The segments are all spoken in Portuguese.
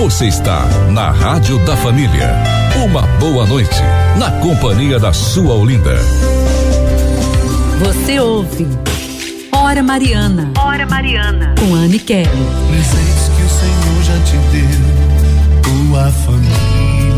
Você está na Rádio da Família. Uma boa noite, na companhia da sua Olinda. Você ouve Hora Mariana. Hora Mariana. Com Anne Kelly. Presentes que o Senhor já te deu, tua família.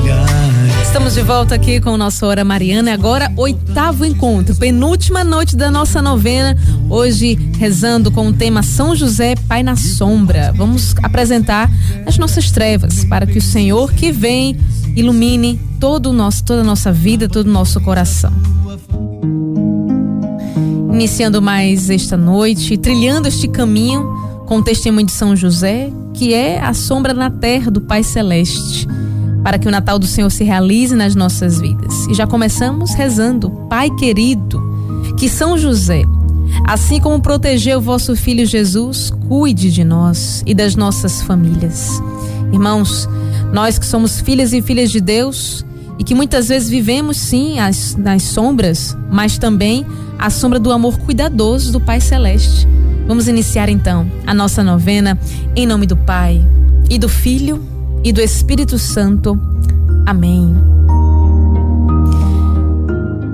Estamos de volta aqui com o nosso Hora Mariana. E agora, oitavo encontro, penúltima noite da nossa novena. Hoje, rezando com o tema São José, Pai na Sombra. Vamos apresentar as nossas trevas para que o Senhor que vem ilumine todo o nosso, toda a nossa vida, todo o nosso coração. Iniciando mais esta noite, trilhando este caminho com o testemunho de São José, que é a sombra na terra do Pai Celeste para que o Natal do Senhor se realize nas nossas vidas. E já começamos rezando, Pai querido, que São José, assim como protegeu o vosso filho Jesus, cuide de nós e das nossas famílias. Irmãos, nós que somos filhas e filhas de Deus e que muitas vezes vivemos sim as, nas sombras, mas também a sombra do amor cuidadoso do Pai Celeste. Vamos iniciar então a nossa novena em nome do Pai e do Filho e do Espírito Santo. Amém.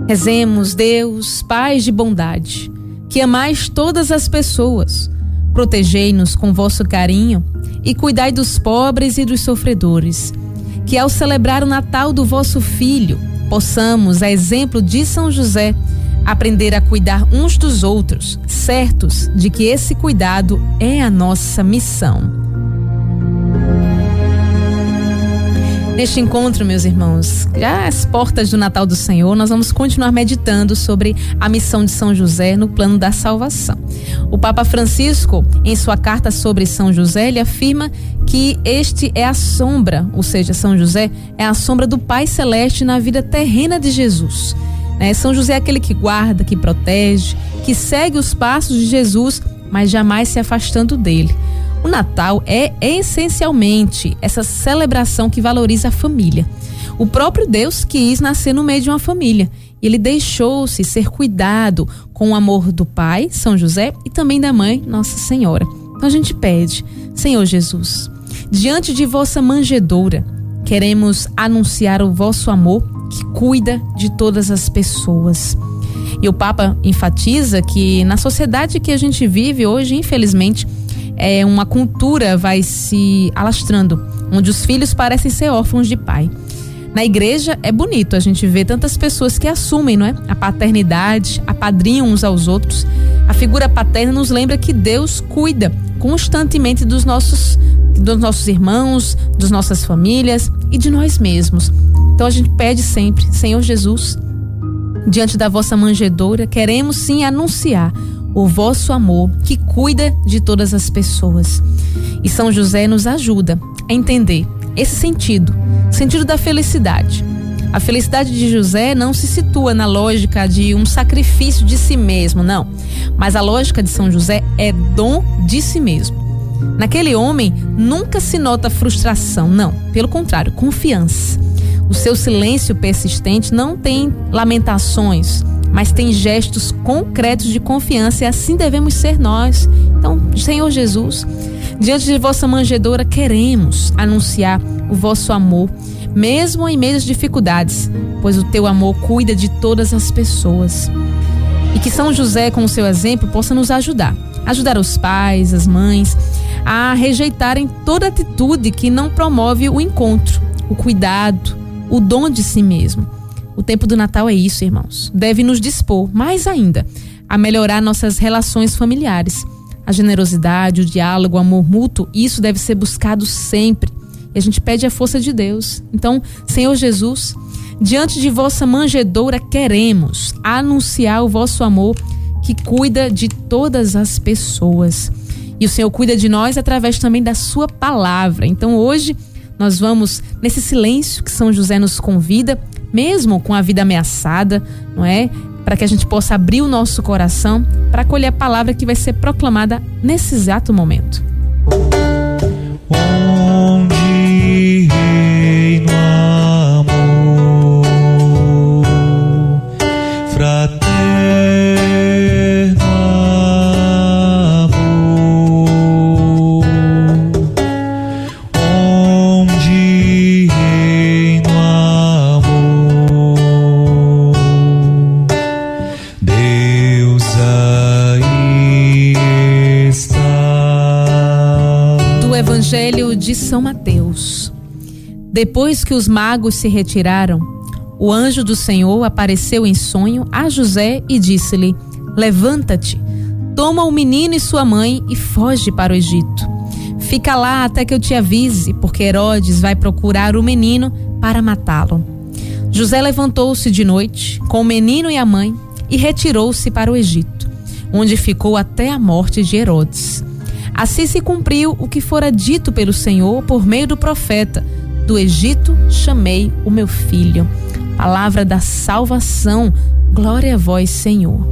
Rezemos, Deus, Pai de bondade, que amais todas as pessoas, protegei-nos com vosso carinho e cuidai dos pobres e dos sofredores. Que ao celebrar o Natal do vosso Filho, possamos, a exemplo de São José, aprender a cuidar uns dos outros, certos de que esse cuidado é a nossa missão. Neste encontro, meus irmãos, já às portas do Natal do Senhor, nós vamos continuar meditando sobre a missão de São José no plano da salvação. O Papa Francisco, em sua carta sobre São José, ele afirma que este é a sombra, ou seja, São José é a sombra do Pai Celeste na vida terrena de Jesus. Né? São José é aquele que guarda, que protege, que segue os passos de Jesus, mas jamais se afastando dele. O Natal é essencialmente essa celebração que valoriza a família. O próprio Deus quis nascer no meio de uma família. E ele deixou-se ser cuidado com o amor do Pai, São José, e também da Mãe, Nossa Senhora. Então a gente pede, Senhor Jesus, diante de vossa manjedoura, queremos anunciar o vosso amor que cuida de todas as pessoas. E o Papa enfatiza que na sociedade que a gente vive hoje, infelizmente, é, uma cultura vai se alastrando, onde os filhos parecem ser órfãos de pai. Na igreja é bonito a gente ver tantas pessoas que assumem, não é? A paternidade, apadrinham uns aos outros. A figura paterna nos lembra que Deus cuida constantemente dos nossos dos nossos irmãos, das nossas famílias e de nós mesmos. Então a gente pede sempre, Senhor Jesus, diante da vossa manjedoura, queremos sim anunciar o vosso amor que cuida de todas as pessoas. E São José nos ajuda a entender esse sentido, sentido da felicidade. A felicidade de José não se situa na lógica de um sacrifício de si mesmo, não. Mas a lógica de São José é dom de si mesmo. Naquele homem nunca se nota frustração, não. Pelo contrário, confiança. O seu silêncio persistente não tem lamentações, mas tem gestos concretos de confiança e assim devemos ser nós. Então, Senhor Jesus, diante de vossa manjedoura queremos anunciar o vosso amor, mesmo em meio às dificuldades, pois o teu amor cuida de todas as pessoas. E que São José, com o seu exemplo, possa nos ajudar, ajudar os pais, as mães, a rejeitarem toda atitude que não promove o encontro, o cuidado, o dom de si mesmo o tempo do Natal é isso, irmãos. Deve nos dispor, mais ainda, a melhorar nossas relações familiares. A generosidade, o diálogo, o amor mútuo, isso deve ser buscado sempre. E a gente pede a força de Deus. Então, Senhor Jesus, diante de vossa manjedoura queremos anunciar o vosso amor que cuida de todas as pessoas. E o Senhor cuida de nós através também da sua palavra. Então, hoje nós vamos nesse silêncio que São José nos convida mesmo com a vida ameaçada, não é? Para que a gente possa abrir o nosso coração para acolher a palavra que vai ser proclamada nesse exato momento. Onde reina São Mateus. Depois que os magos se retiraram, o anjo do Senhor apareceu em sonho a José e disse-lhe: Levanta-te, toma o menino e sua mãe e foge para o Egito. Fica lá até que eu te avise, porque Herodes vai procurar o menino para matá-lo. José levantou-se de noite com o menino e a mãe e retirou-se para o Egito, onde ficou até a morte de Herodes. Assim se cumpriu o que fora dito pelo Senhor por meio do profeta: Do Egito chamei o meu filho. Palavra da salvação. Glória a vós, Senhor.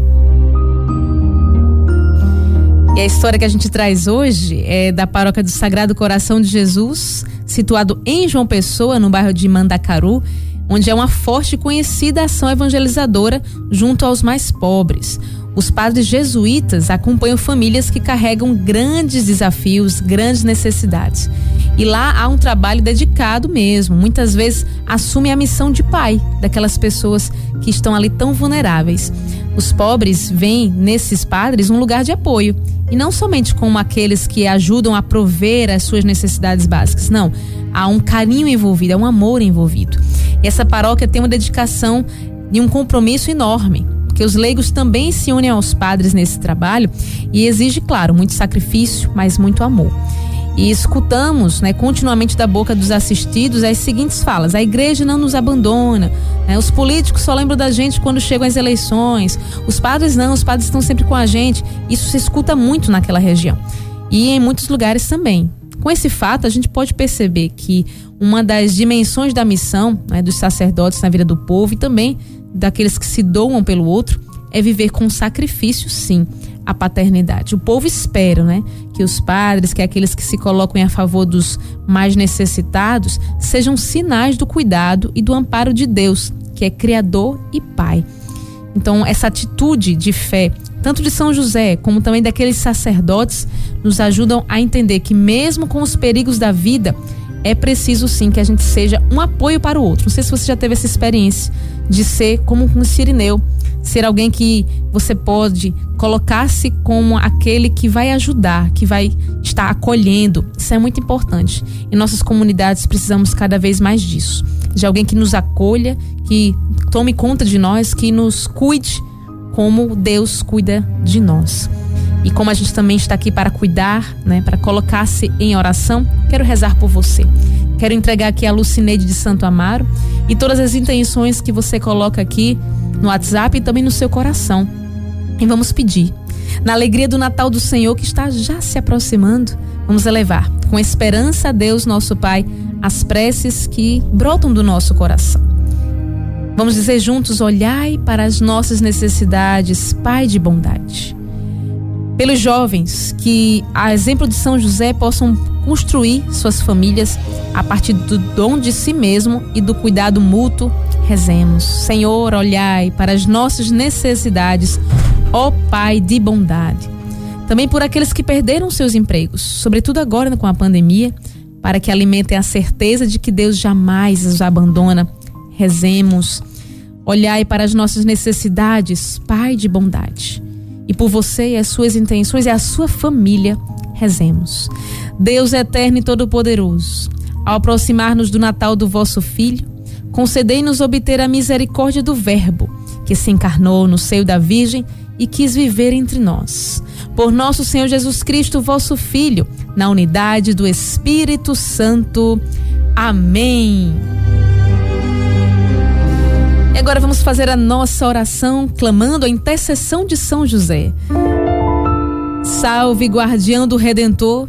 E a história que a gente traz hoje é da paróquia do Sagrado Coração de Jesus, situado em João Pessoa, no bairro de Mandacaru, onde é uma forte e conhecida ação evangelizadora junto aos mais pobres. Os padres jesuítas acompanham famílias que carregam grandes desafios, grandes necessidades. E lá há um trabalho dedicado mesmo. Muitas vezes assume a missão de pai daquelas pessoas que estão ali tão vulneráveis. Os pobres veem nesses padres um lugar de apoio. E não somente como aqueles que ajudam a prover as suas necessidades básicas. Não. Há um carinho envolvido, há um amor envolvido. E essa paróquia tem uma dedicação e um compromisso enorme que os leigos também se unem aos padres nesse trabalho e exige, claro, muito sacrifício, mas muito amor. E escutamos né, continuamente da boca dos assistidos as seguintes falas: a igreja não nos abandona, né, os políticos só lembram da gente quando chegam as eleições, os padres não, os padres estão sempre com a gente. Isso se escuta muito naquela região e em muitos lugares também. Com esse fato, a gente pode perceber que uma das dimensões da missão né, dos sacerdotes na vida do povo e também daqueles que se doam pelo outro é viver com sacrifício, sim, a paternidade. O povo espera, né, que os padres, que aqueles que se colocam a favor dos mais necessitados, sejam sinais do cuidado e do amparo de Deus, que é criador e pai. Então, essa atitude de fé, tanto de São José como também daqueles sacerdotes, nos ajudam a entender que mesmo com os perigos da vida, é preciso sim que a gente seja um apoio para o outro. Não sei se você já teve essa experiência de ser como um sirineu, ser alguém que você pode colocar-se como aquele que vai ajudar, que vai estar acolhendo. Isso é muito importante. Em nossas comunidades precisamos cada vez mais disso. De alguém que nos acolha, que tome conta de nós, que nos cuide como Deus cuida de nós. E como a gente também está aqui para cuidar, né, para colocar-se em oração, quero rezar por você. Quero entregar aqui a Lucineide de Santo Amaro e todas as intenções que você coloca aqui no WhatsApp e também no seu coração. E vamos pedir. Na alegria do Natal do Senhor que está já se aproximando, vamos elevar com esperança a Deus, nosso Pai, as preces que brotam do nosso coração. Vamos dizer juntos: olhai para as nossas necessidades, Pai de bondade pelos jovens que, a exemplo de São José, possam construir suas famílias a partir do dom de si mesmo e do cuidado mútuo. Rezemos. Senhor, olhai para as nossas necessidades, ó Pai de bondade. Também por aqueles que perderam seus empregos, sobretudo agora com a pandemia, para que alimentem a certeza de que Deus jamais os abandona. Rezemos. Olhai para as nossas necessidades, Pai de bondade. E por você e as suas intenções e a sua família, rezemos. Deus eterno e todo-poderoso, ao aproximar-nos do Natal do vosso Filho, concedei-nos obter a misericórdia do Verbo, que se encarnou no seio da Virgem e quis viver entre nós. Por nosso Senhor Jesus Cristo, vosso Filho, na unidade do Espírito Santo. Amém. E agora vamos fazer a nossa oração clamando a intercessão de São José. Salve, guardião do Redentor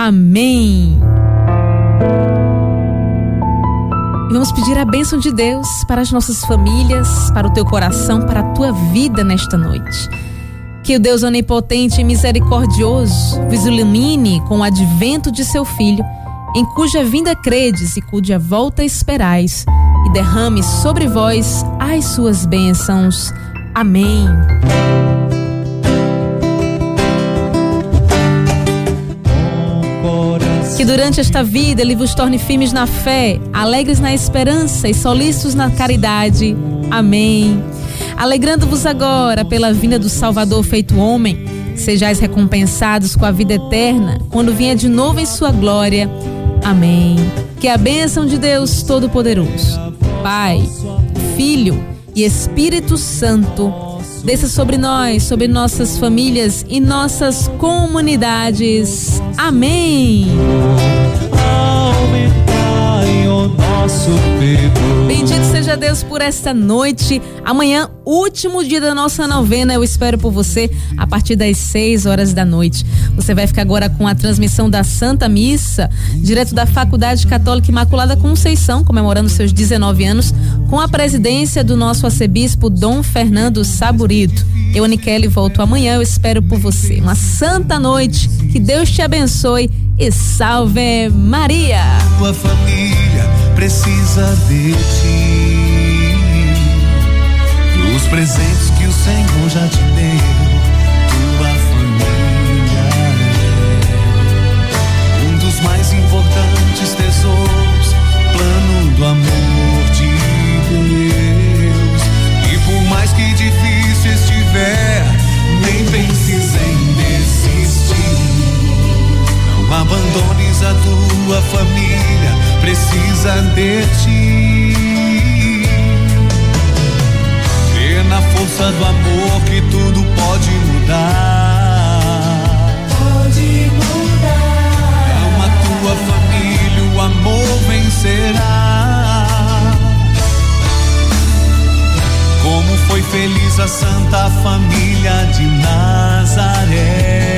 Amém. E vamos pedir a bênção de Deus para as nossas famílias, para o teu coração, para a tua vida nesta noite. Que o Deus onipotente e misericordioso vos ilumine com o advento de seu Filho em cuja vinda credes e cuja volta esperais, e derrame sobre vós as suas bênçãos. Amém. Que durante esta vida ele vos torne firmes na fé, alegres na esperança e solícitos na caridade. Amém. Alegrando-vos agora pela vinda do Salvador feito homem, sejais recompensados com a vida eterna quando vier de novo em sua glória. Amém. Que a bênção de Deus Todo-Poderoso, Pai, Filho e Espírito Santo desça sobre nós, sobre nossas famílias e nossas comunidades. Amém. Bendito seja Deus por esta noite. Amanhã, último dia da nossa novena, eu espero por você a partir das 6 horas da noite. Você vai ficar agora com a transmissão da Santa Missa, direto da Faculdade Católica Imaculada Conceição, comemorando seus 19 anos, com a presidência do nosso arcebispo Dom Fernando Saburito. Eu, Aniquele, volto amanhã. Eu espero por você. Uma santa noite. Que Deus te abençoe e salve Maria. Tua família precisa de ti. Dos presentes que o Senhor já te deu. Tua família é um dos mais importantes tesouros. Plano do amor precisa de ti. Crê na força do amor que tudo pode mudar. Pode mudar. Ama a tua família, o amor vencerá. Como foi feliz a Santa Família de Nazaré.